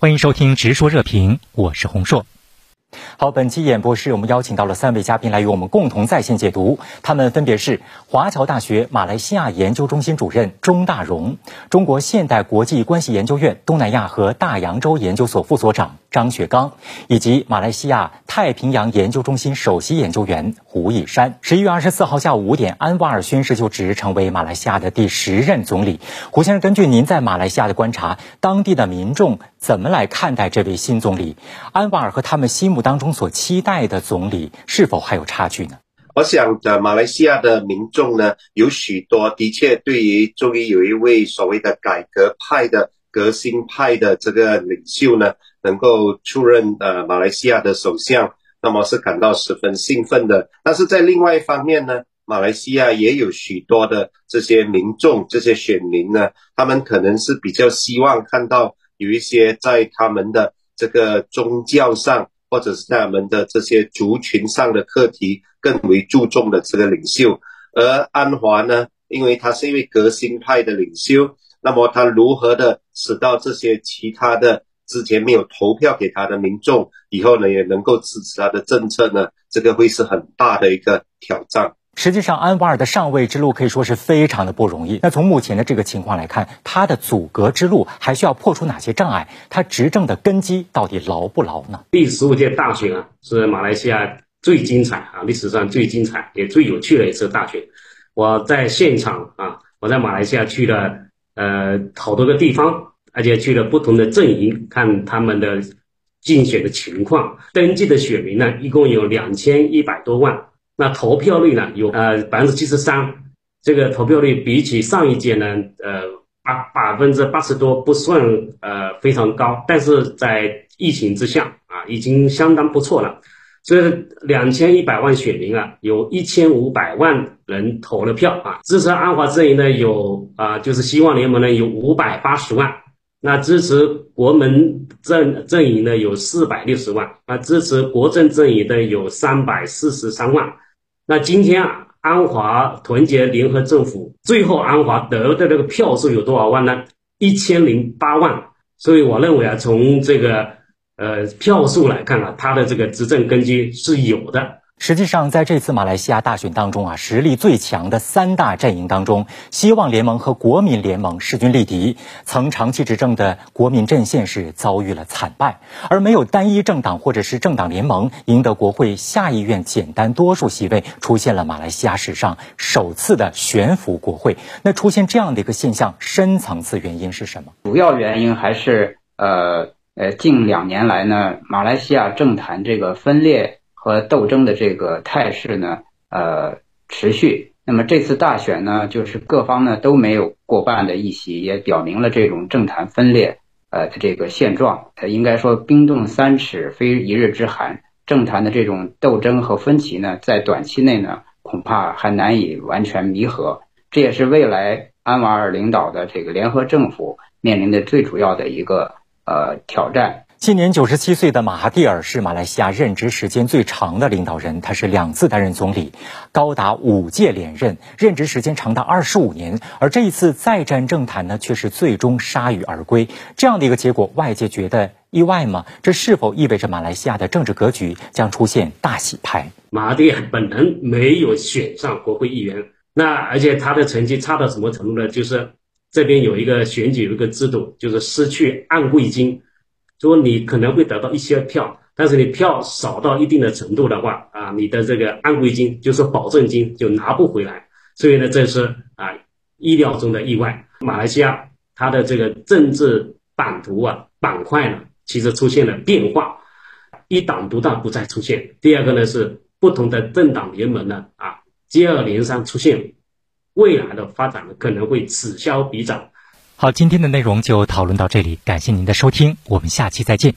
欢迎收听《直说热评》，我是洪硕。好，本期演播室我们邀请到了三位嘉宾来与我们共同在线解读，他们分别是华侨大学马来西亚研究中心主任钟大荣、中国现代国际关系研究院东南亚和大洋洲研究所副所长张雪刚，以及马来西亚太平洋研究中心首席研究员胡一山。十一月二十四号下午五点，安瓦尔宣誓就职，成为马来西亚的第十任总理。胡先生，根据您在马来西亚的观察，当地的民众怎么来看待这位新总理？安瓦尔和他们心目当中所期待的总理是否还有差距呢？我想的，马来西亚的民众呢，有许多的确对于终于有一位所谓的改革派的革新派的这个领袖呢，能够出任呃马来西亚的首相，那么是感到十分兴奋的。但是在另外一方面呢，马来西亚也有许多的这些民众、这些选民呢，他们可能是比较希望看到有一些在他们的这个宗教上。或者是他们的这些族群上的课题更为注重的这个领袖，而安华呢，因为他是一位革新派的领袖，那么他如何的使到这些其他的之前没有投票给他的民众，以后呢也能够支持他的政策呢？这个会是很大的一个挑战。实际上，安瓦尔的上位之路可以说是非常的不容易。那从目前的这个情况来看，他的阻隔之路还需要破除哪些障碍？他执政的根基到底牢不牢呢？第十五届大选啊，是马来西亚最精彩啊，历史上最精彩也最有趣的一次大选。我在现场啊，我在马来西亚去了呃好多个地方，而且去了不同的阵营，看他们的竞选的情况。登记的选民呢，一共有两千一百多万。那投票率呢？有呃百分之七十三，这个投票率比起上一届呢，呃八百分之八十多不算呃非常高，但是在疫情之下啊，已经相当不错了。所以两千一百万选民啊，有一千五百万人投了票啊，支持安华阵营的有啊，就是希望联盟呢有五百八十万，那支持国门阵阵营呢有四百六十万，啊支持国政阵营的有三百四十三万。那今天啊，安华团结联合政府最后安华得的这个票数有多少万呢？一千零八万。所以我认为啊，从这个呃票数来看啊，他的这个执政根基是有的。实际上，在这次马来西亚大选当中啊，实力最强的三大阵营当中，希望联盟和国民联盟势均力敌。曾长期执政的国民阵线是遭遇了惨败，而没有单一政党或者是政党联盟赢得国会下议院简单多数席位，出现了马来西亚史上首次的悬浮国会。那出现这样的一个现象，深层次原因是什么？主要原因还是呃呃，近两年来呢，马来西亚政坛这个分裂。和斗争的这个态势呢，呃，持续。那么这次大选呢，就是各方呢都没有过半的议席，也表明了这种政坛分裂呃的这个现状。呃，应该说冰冻三尺非一日之寒，政坛的这种斗争和分歧呢，在短期内呢，恐怕还难以完全弥合。这也是未来安瓦尔领导的这个联合政府面临的最主要的一个呃挑战。今年九十七岁的马哈蒂尔是马来西亚任职时间最长的领导人，他是两次担任总理，高达五届连任，任职时间长达二十五年。而这一次再战政坛呢，却是最终铩羽而归。这样的一个结果，外界觉得意外吗？这是否意味着马来西亚的政治格局将出现大洗牌？马哈蒂尔本人没有选上国会议员，那而且他的成绩差到什么程度呢？就是这边有一个选举有一个制度，就是失去按贵金。说你可能会得到一些票，但是你票少到一定的程度的话，啊，你的这个按规金就是保证金就拿不回来。所以呢，这是啊意料中的意外。马来西亚它的这个政治版图啊板块呢，其实出现了变化，一党独大不再出现。第二个呢是不同的政党联盟呢啊接二连三出现，未来的发展可能会此消彼长。好，今天的内容就讨论到这里，感谢您的收听，我们下期再见。